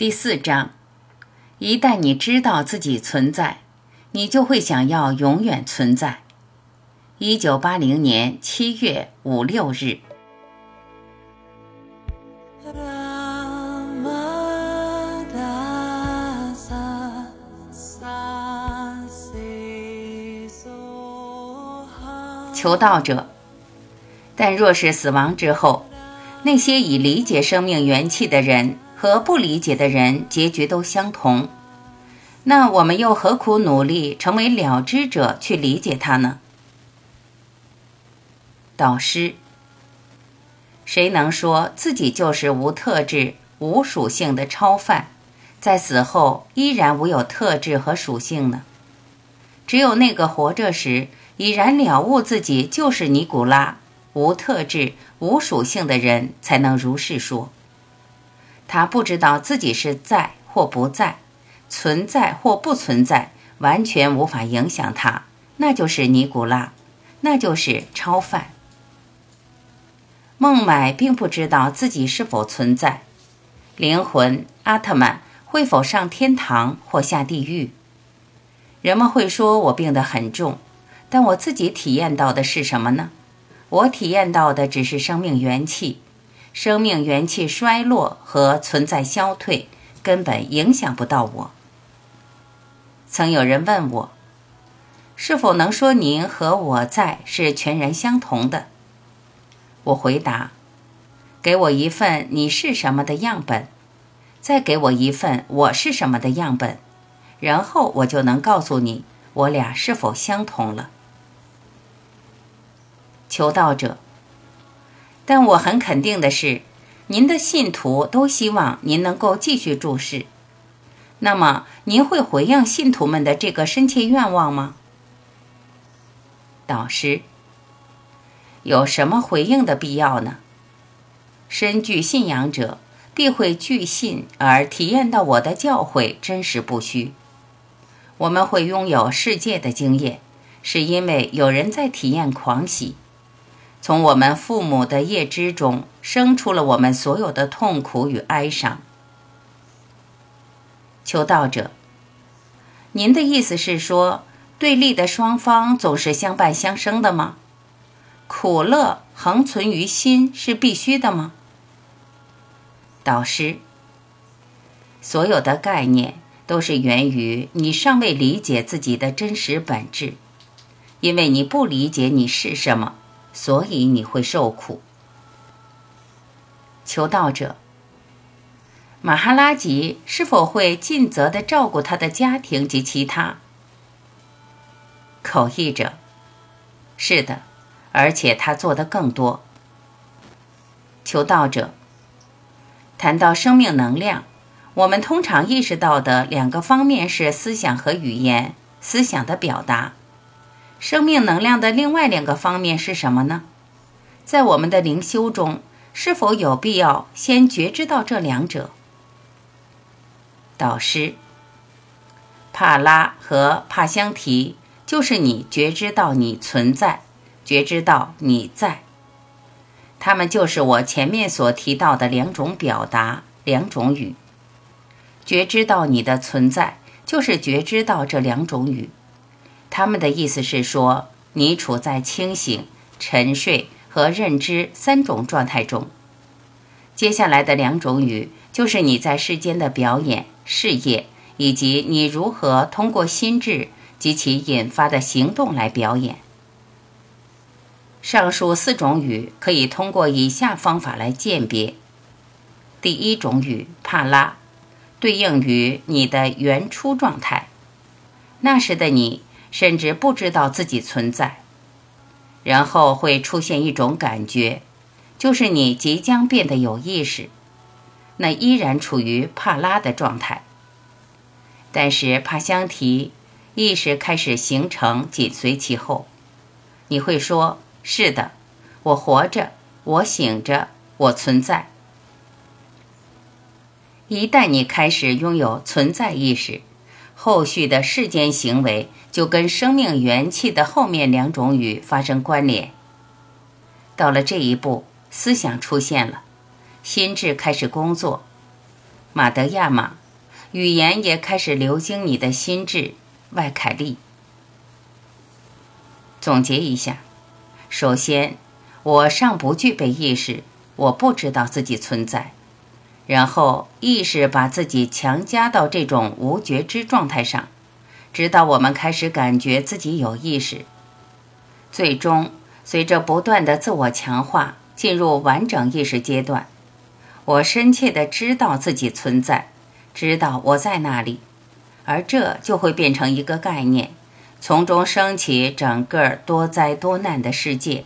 第四章，一旦你知道自己存在，你就会想要永远存在。一九八零年七月五六日。求道者，但若是死亡之后，那些已理解生命元气的人。和不理解的人结局都相同，那我们又何苦努力成为了知者去理解他呢？导师，谁能说自己就是无特质、无属性的超凡，在死后依然无有特质和属性呢？只有那个活着时已然了悟自己就是尼古拉、无特质、无属性的人，才能如是说。他不知道自己是在或不在，存在或不存在，完全无法影响他。那就是尼古拉，那就是超凡。孟买并不知道自己是否存在，灵魂阿特曼会否上天堂或下地狱。人们会说我病得很重，但我自己体验到的是什么呢？我体验到的只是生命元气。生命元气衰落和存在消退，根本影响不到我。曾有人问我，是否能说您和我在是全然相同的？我回答：给我一份你是什么的样本，再给我一份我是什么的样本，然后我就能告诉你我俩是否相同了。求道者。但我很肯定的是，您的信徒都希望您能够继续注视。那么，您会回应信徒们的这个深切愿望吗？导师，有什么回应的必要呢？深具信仰者必会具信而体验到我的教诲真实不虚。我们会拥有世界的经验，是因为有人在体验狂喜。从我们父母的业之中生出了我们所有的痛苦与哀伤。求道者，您的意思是说，对立的双方总是相伴相生的吗？苦乐恒存于心是必须的吗？导师，所有的概念都是源于你尚未理解自己的真实本质，因为你不理解你是什么。所以你会受苦。求道者，马哈拉吉是否会尽责的照顾他的家庭及其他？口译者，是的，而且他做的更多。求道者，谈到生命能量，我们通常意识到的两个方面是思想和语言，思想的表达。生命能量的另外两个方面是什么呢？在我们的灵修中，是否有必要先觉知到这两者？导师，帕拉和帕香提就是你觉知到你存在，觉知到你在。他们就是我前面所提到的两种表达，两种语。觉知到你的存在，就是觉知到这两种语。他们的意思是说，你处在清醒、沉睡和认知三种状态中。接下来的两种语，就是你在世间的表演、事业，以及你如何通过心智及其引发的行动来表演。上述四种语可以通过以下方法来鉴别：第一种语帕拉，对应于你的原初状态，那时的你。甚至不知道自己存在，然后会出现一种感觉，就是你即将变得有意识，那依然处于帕拉的状态。但是帕香提意识开始形成，紧随其后。你会说：“是的，我活着，我醒着，我存在。”一旦你开始拥有存在意识。后续的世间行为就跟生命元气的后面两种语发生关联。到了这一步，思想出现了，心智开始工作。马德亚玛，语言也开始流经你的心智。外凯利。总结一下：首先，我尚不具备意识，我不知道自己存在。然后，意识把自己强加到这种无觉知状态上，直到我们开始感觉自己有意识。最终，随着不断的自我强化，进入完整意识阶段。我深切地知道自己存在，知道我在那里，而这就会变成一个概念，从中升起整个多灾多难的世界。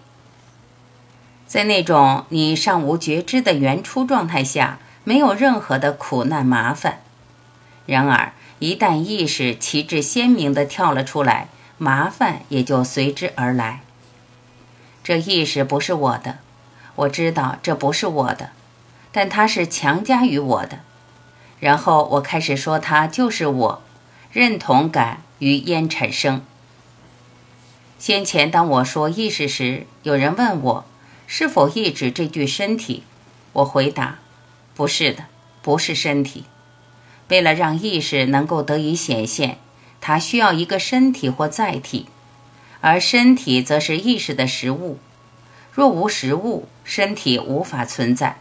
在那种你尚无觉知的原初状态下，没有任何的苦难麻烦。然而，一旦意识旗帜鲜明地跳了出来，麻烦也就随之而来。这意识不是我的，我知道这不是我的。但它是强加于我的，然后我开始说它就是我，认同感于焉产生。先前当我说意识时，有人问我是否意指这具身体，我回答不是的，不是身体。为了让意识能够得以显现，它需要一个身体或载体，而身体则是意识的实物。若无实物，身体无法存在。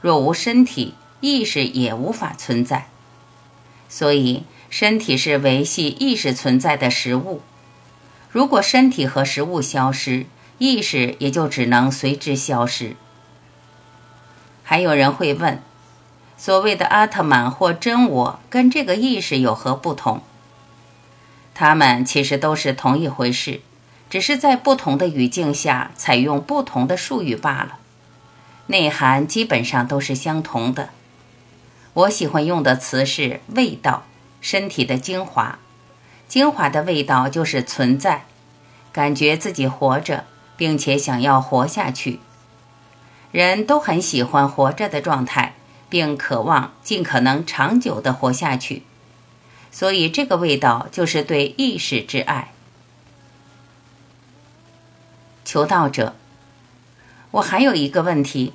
若无身体，意识也无法存在。所以，身体是维系意识存在的食物。如果身体和食物消失，意识也就只能随之消失。还有人会问：所谓的阿特曼或真我跟这个意识有何不同？它们其实都是同一回事，只是在不同的语境下采用不同的术语罢了。内涵基本上都是相同的。我喜欢用的词是“味道”，身体的精华，精华的味道就是存在，感觉自己活着，并且想要活下去。人都很喜欢活着的状态，并渴望尽可能长久地活下去。所以，这个味道就是对意识之爱。求道者。我还有一个问题。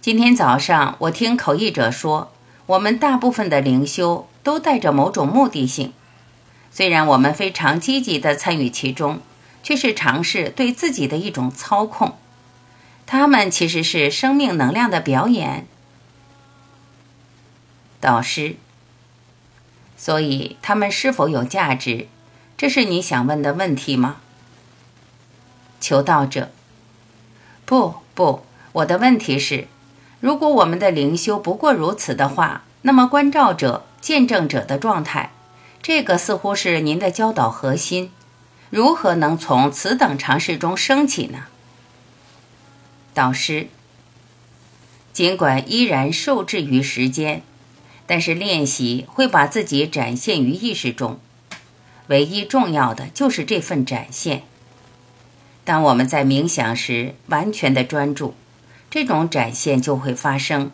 今天早上我听口译者说，我们大部分的灵修都带着某种目的性，虽然我们非常积极地参与其中，却是尝试对自己的一种操控。他们其实是生命能量的表演。导师。所以他们是否有价值？这是你想问的问题吗？求道者。不不，我的问题是，如果我们的灵修不过如此的话，那么观照者、见证者的状态，这个似乎是您的教导核心，如何能从此等尝试中升起呢？导师，尽管依然受制于时间，但是练习会把自己展现于意识中，唯一重要的就是这份展现。当我们在冥想时完全的专注，这种展现就会发生。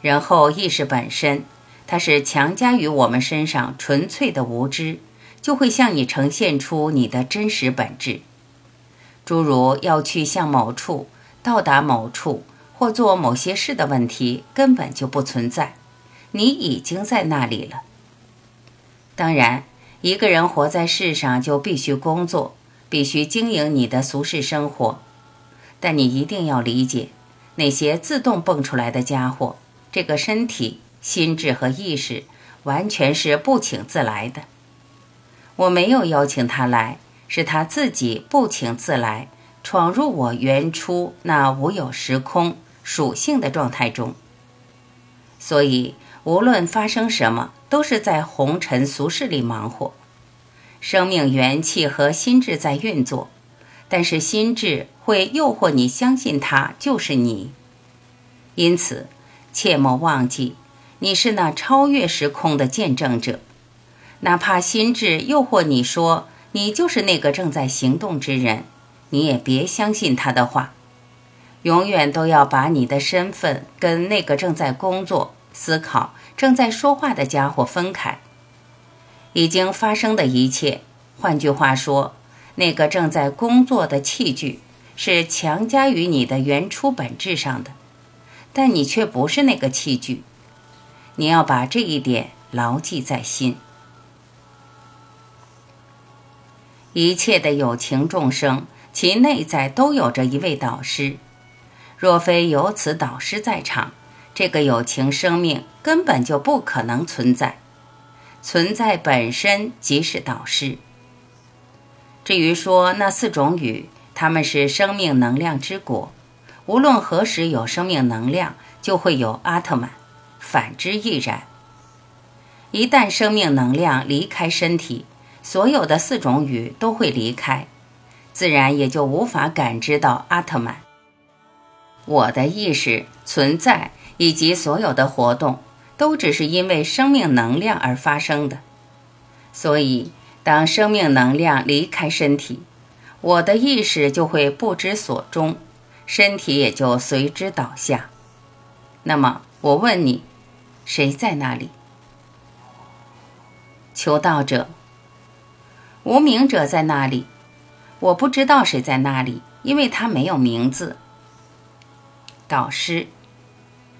然后意识本身，它是强加于我们身上纯粹的无知，就会向你呈现出你的真实本质。诸如要去向某处、到达某处或做某些事的问题根本就不存在，你已经在那里了。当然，一个人活在世上就必须工作。必须经营你的俗世生活，但你一定要理解，那些自动蹦出来的家伙，这个身体、心智和意识，完全是不请自来的。我没有邀请他来，是他自己不请自来，闯入我原初那无有时空属性的状态中。所以，无论发生什么，都是在红尘俗世里忙活。生命元气和心智在运作，但是心智会诱惑你相信它就是你。因此，切莫忘记，你是那超越时空的见证者。哪怕心智诱惑你说你就是那个正在行动之人，你也别相信他的话。永远都要把你的身份跟那个正在工作、思考、正在说话的家伙分开。已经发生的一切，换句话说，那个正在工作的器具是强加于你的原初本质上的，但你却不是那个器具。你要把这一点牢记在心。一切的有情众生，其内在都有着一位导师。若非有此导师在场，这个有情生命根本就不可能存在。存在本身即是导师。至于说那四种语，它们是生命能量之果。无论何时有生命能量，就会有阿特曼；反之亦然。一旦生命能量离开身体，所有的四种语都会离开，自然也就无法感知到阿特曼。我的意识存在以及所有的活动，都只是因为生命能量而发生的。所以，当生命能量离开身体，我的意识就会不知所终，身体也就随之倒下。那么，我问你，谁在那里？求道者，无名者在那里？我不知道谁在那里，因为他没有名字。导师，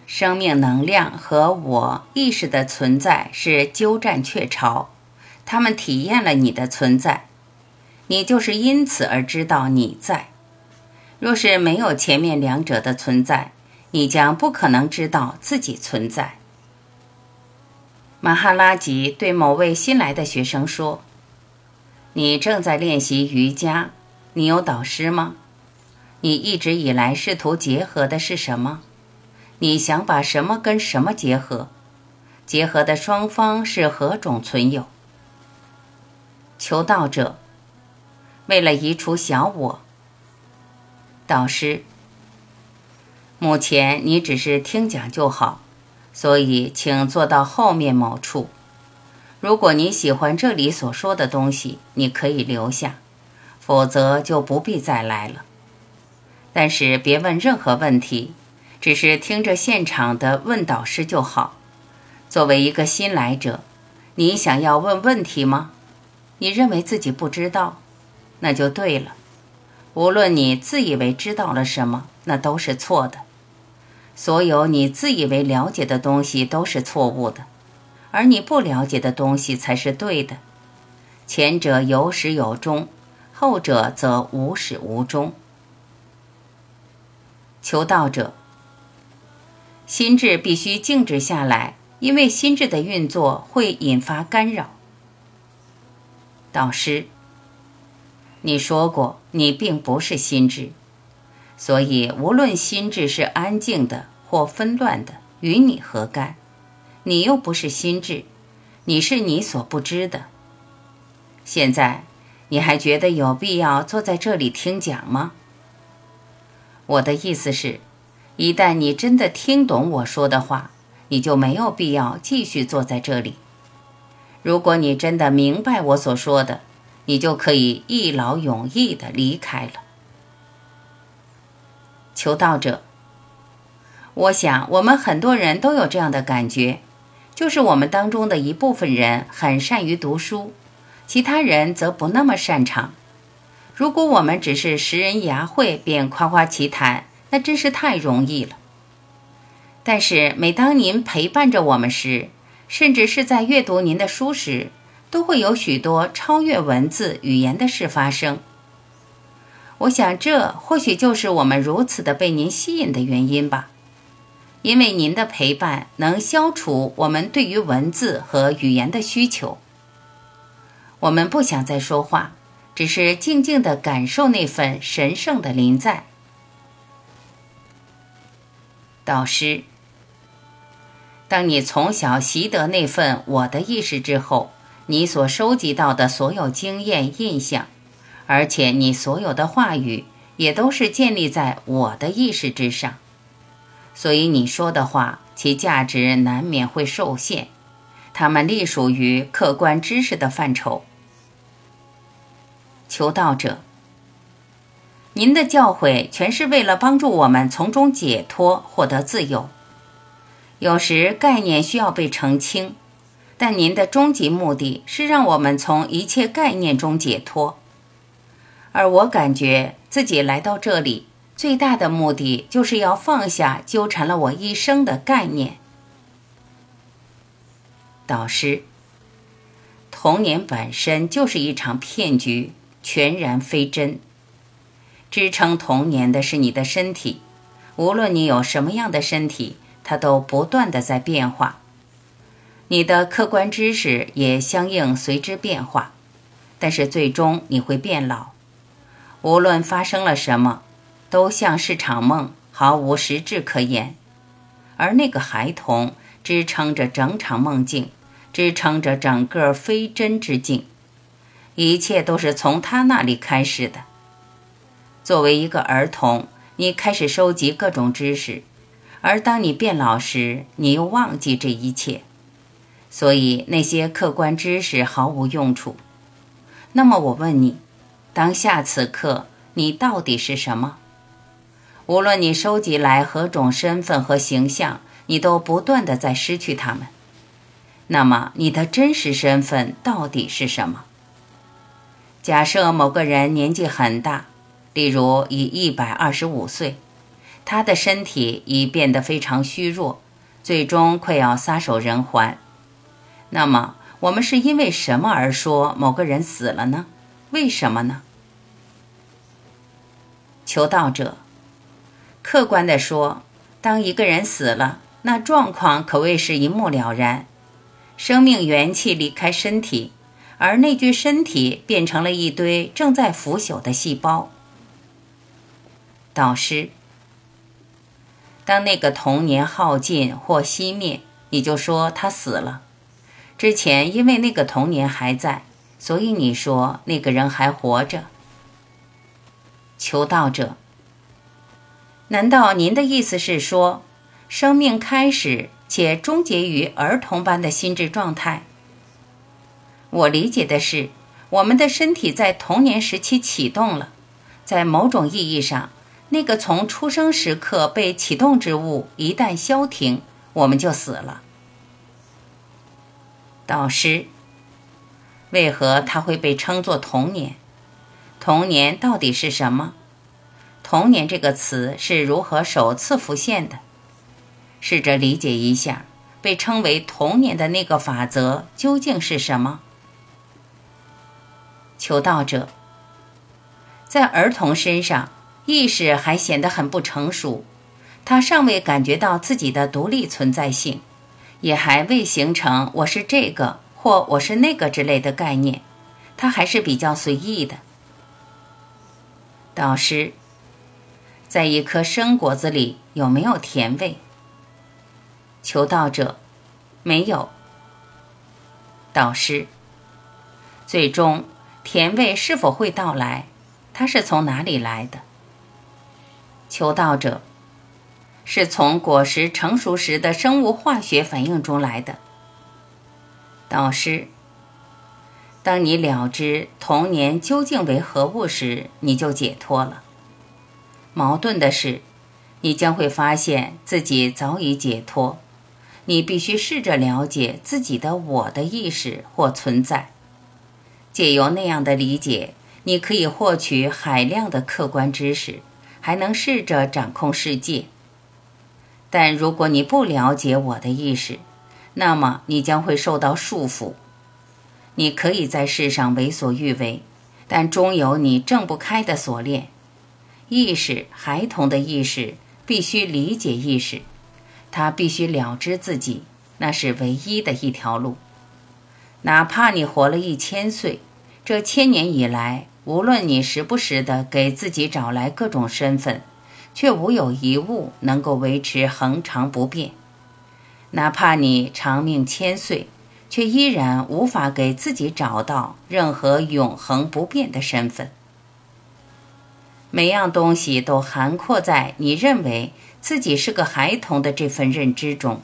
生命能量和我意识的存在是鸠占鹊巢，他们体验了你的存在，你就是因此而知道你在。若是没有前面两者的存在，你将不可能知道自己存在。马哈拉吉对某位新来的学生说：“你正在练习瑜伽，你有导师吗？”你一直以来试图结合的是什么？你想把什么跟什么结合？结合的双方是何种存有？求道者，为了移除小我。导师，目前你只是听讲就好，所以请坐到后面某处。如果你喜欢这里所说的东西，你可以留下，否则就不必再来了。但是别问任何问题，只是听着现场的问导师就好。作为一个新来者，你想要问问题吗？你认为自己不知道，那就对了。无论你自以为知道了什么，那都是错的。所有你自以为了解的东西都是错误的，而你不了解的东西才是对的。前者有始有终，后者则无始无终。求道者，心智必须静止下来，因为心智的运作会引发干扰。导师，你说过你并不是心智，所以无论心智是安静的或纷乱的，与你何干？你又不是心智，你是你所不知的。现在，你还觉得有必要坐在这里听讲吗？我的意思是，一旦你真的听懂我说的话，你就没有必要继续坐在这里。如果你真的明白我所说的，你就可以一劳永逸地离开了。求道者，我想我们很多人都有这样的感觉，就是我们当中的一部分人很善于读书，其他人则不那么擅长。如果我们只是识人牙慧便夸夸其谈，那真是太容易了。但是每当您陪伴着我们时，甚至是在阅读您的书时，都会有许多超越文字语言的事发生。我想，这或许就是我们如此的被您吸引的原因吧。因为您的陪伴能消除我们对于文字和语言的需求。我们不想再说话。只是静静的感受那份神圣的临在。导师，当你从小习得那份我的意识之后，你所收集到的所有经验印象，而且你所有的话语也都是建立在我的意识之上，所以你说的话，其价值难免会受限，它们隶属于客观知识的范畴。求道者，您的教诲全是为了帮助我们从中解脱，获得自由。有时概念需要被澄清，但您的终极目的是让我们从一切概念中解脱。而我感觉自己来到这里最大的目的，就是要放下纠缠了我一生的概念。导师，童年本身就是一场骗局，全然非真。支撑童年的是你的身体，无论你有什么样的身体，它都不断的在变化。你的客观知识也相应随之变化，但是最终你会变老。无论发生了什么，都像是场梦，毫无实质可言。而那个孩童支撑着整场梦境。支撑着整个非真之境，一切都是从他那里开始的。作为一个儿童，你开始收集各种知识，而当你变老时，你又忘记这一切，所以那些客观知识毫无用处。那么我问你，当下此刻，你到底是什么？无论你收集来何种身份和形象，你都不断的在失去它们。那么，你的真实身份到底是什么？假设某个人年纪很大，例如已一百二十五岁，他的身体已变得非常虚弱，最终快要撒手人寰。那么，我们是因为什么而说某个人死了呢？为什么呢？求道者，客观地说，当一个人死了，那状况可谓是一目了然。生命元气离开身体，而那具身体变成了一堆正在腐朽的细胞。导师，当那个童年耗尽或熄灭，你就说他死了。之前因为那个童年还在，所以你说那个人还活着。求道者，难道您的意思是说，生命开始？且终结于儿童般的心智状态。我理解的是，我们的身体在童年时期启动了，在某种意义上，那个从出生时刻被启动之物一旦消停，我们就死了。导师，为何它会被称作童年？童年到底是什么？童年这个词是如何首次浮现的？试着理解一下，被称为童年的那个法则究竟是什么？求道者，在儿童身上，意识还显得很不成熟，他尚未感觉到自己的独立存在性，也还未形成“我是这个”或“我是那个”之类的概念，他还是比较随意的。导师，在一颗生果子里有没有甜味？求道者，没有。导师，最终甜味是否会到来？它是从哪里来的？求道者，是从果实成熟时的生物化学反应中来的。导师，当你了知童年究竟为何物时，你就解脱了。矛盾的是，你将会发现自己早已解脱。你必须试着了解自己的我的意识或存在，借由那样的理解，你可以获取海量的客观知识，还能试着掌控世界。但如果你不了解我的意识，那么你将会受到束缚。你可以在世上为所欲为，但终有你挣不开的锁链。意识，孩童的意识，必须理解意识。他必须了知自己，那是唯一的一条路。哪怕你活了一千岁，这千年以来，无论你时不时地给自己找来各种身份，却无有一物能够维持恒常不变。哪怕你长命千岁，却依然无法给自己找到任何永恒不变的身份。每样东西都涵括在你认为。自己是个孩童的这份认知中，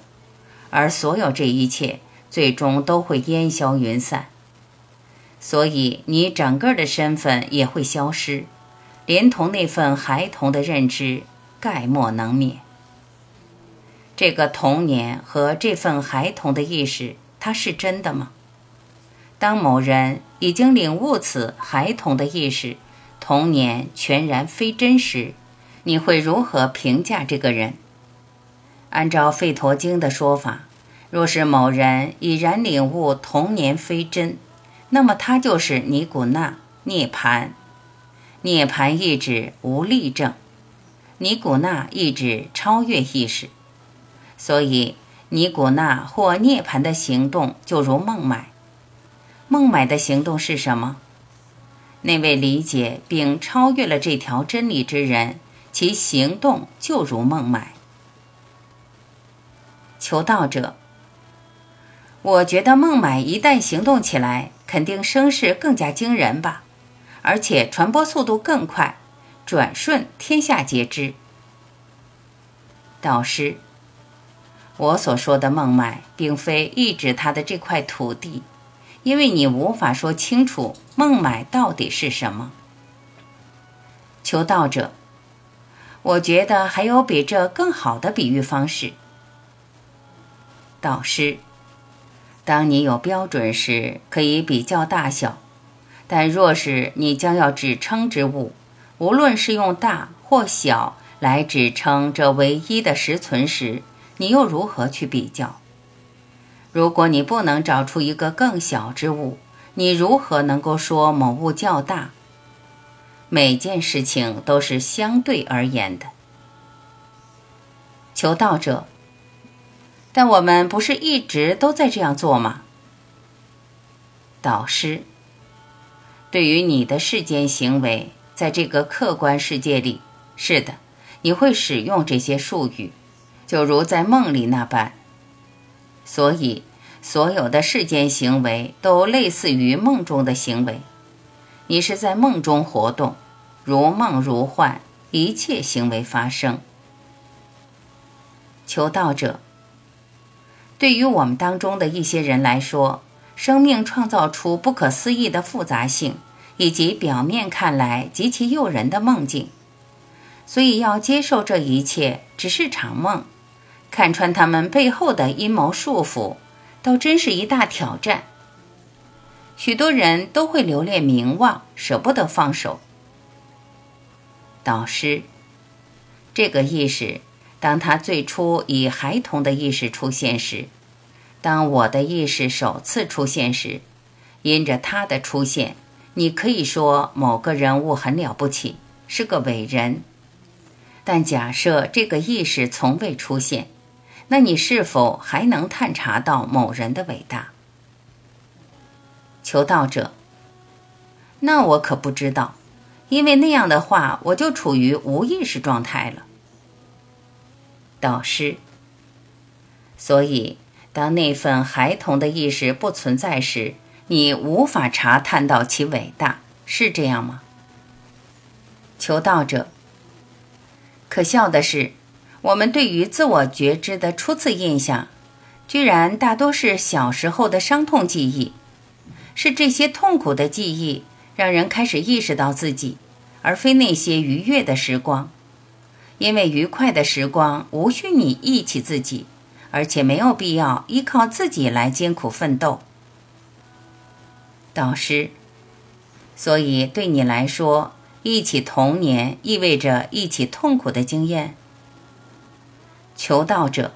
而所有这一切最终都会烟消云散，所以你整个的身份也会消失，连同那份孩童的认知，概莫能灭。这个童年和这份孩童的意识，它是真的吗？当某人已经领悟此孩童的意识，童年全然非真时。你会如何评价这个人？按照《吠陀经》的说法，若是某人已然领悟童年非真，那么他就是尼古那涅槃。涅槃意指无力证，尼古那意指超越意识。所以，尼古那或涅槃的行动就如孟买。孟买的行动是什么？那位理解并超越了这条真理之人，其行动就如孟买。求道者。我觉得孟买一旦行动起来，肯定声势更加惊人吧，而且传播速度更快，转瞬天下皆知。导师，我所说的孟买，并非意指他的这块土地，因为你无法说清楚孟买到底是什么。求道者，我觉得还有比这更好的比喻方式。导师。当你有标准时，可以比较大小；但若是你将要指称之物，无论是用大或小来指称这唯一的实存时，你又如何去比较？如果你不能找出一个更小之物，你如何能够说某物较大？每件事情都是相对而言的。求道者。但我们不是一直都在这样做吗？导师，对于你的世间行为，在这个客观世界里，是的，你会使用这些术语，就如在梦里那般。所以，所有的世间行为都类似于梦中的行为。你是在梦中活动，如梦如幻，一切行为发生。求道者。对于我们当中的一些人来说，生命创造出不可思议的复杂性，以及表面看来极其诱人的梦境，所以要接受这一切只是场梦，看穿他们背后的阴谋束缚，倒真是一大挑战。许多人都会留恋名望，舍不得放手。导师，这个意识。当他最初以孩童的意识出现时，当我的意识首次出现时，因着他的出现，你可以说某个人物很了不起，是个伟人。但假设这个意识从未出现，那你是否还能探查到某人的伟大？求道者，那我可不知道，因为那样的话，我就处于无意识状态了。导师，所以当那份孩童的意识不存在时，你无法查探到其伟大，是这样吗？求道者，可笑的是，我们对于自我觉知的初次印象，居然大多是小时候的伤痛记忆，是这些痛苦的记忆让人开始意识到自己，而非那些愉悦的时光。因为愉快的时光无需你忆起自己，而且没有必要依靠自己来艰苦奋斗。导师，所以对你来说，忆起童年意味着忆起痛苦的经验。求道者，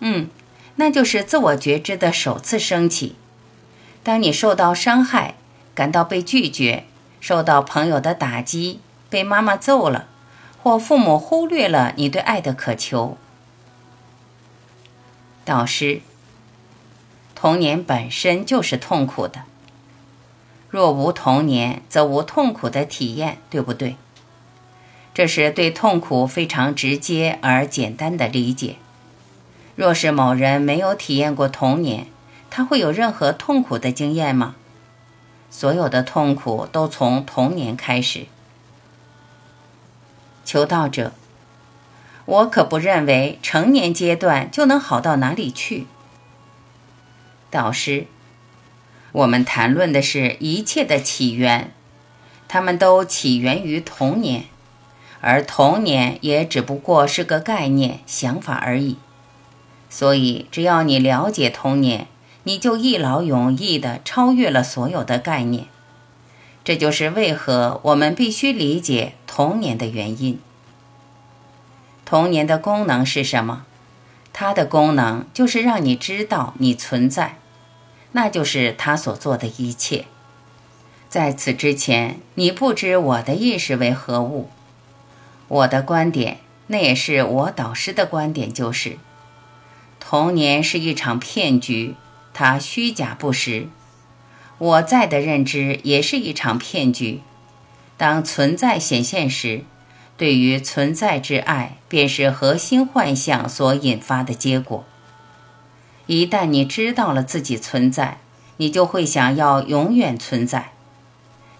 嗯，那就是自我觉知的首次升起。当你受到伤害，感到被拒绝，受到朋友的打击，被妈妈揍了。或父母忽略了你对爱的渴求。导师，童年本身就是痛苦的。若无童年，则无痛苦的体验，对不对？这是对痛苦非常直接而简单的理解。若是某人没有体验过童年，他会有任何痛苦的经验吗？所有的痛苦都从童年开始。求道者，我可不认为成年阶段就能好到哪里去。导师，我们谈论的是一切的起源，他们都起源于童年，而童年也只不过是个概念、想法而已。所以，只要你了解童年，你就一劳永逸地超越了所有的概念。这就是为何我们必须理解童年的原因。童年的功能是什么？它的功能就是让你知道你存在，那就是它所做的一切。在此之前，你不知我的意识为何物。我的观点，那也是我导师的观点，就是童年是一场骗局，它虚假不实。我在的认知也是一场骗局。当存在显现时，对于存在之爱，便是核心幻象所引发的结果。一旦你知道了自己存在，你就会想要永远存在。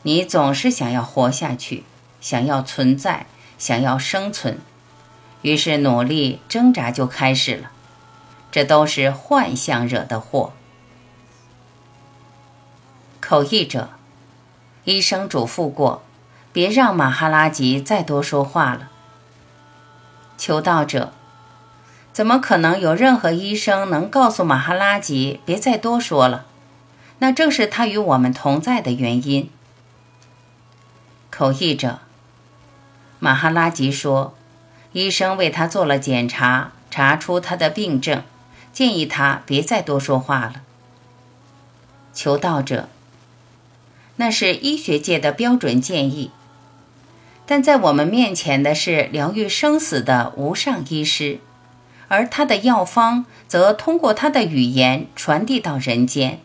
你总是想要活下去，想要存在，想要生存，于是努力挣扎就开始了。这都是幻象惹的祸。口译者，医生嘱咐过，别让马哈拉吉再多说话了。求道者，怎么可能有任何医生能告诉马哈拉吉别再多说了？那正是他与我们同在的原因。口译者马哈拉吉说：“医生为他做了检查，查出他的病症，建议他别再多说话了。”求道者：“那是医学界的标准建议，但在我们面前的是疗愈生死的无上医师，而他的药方则通过他的语言传递到人间。”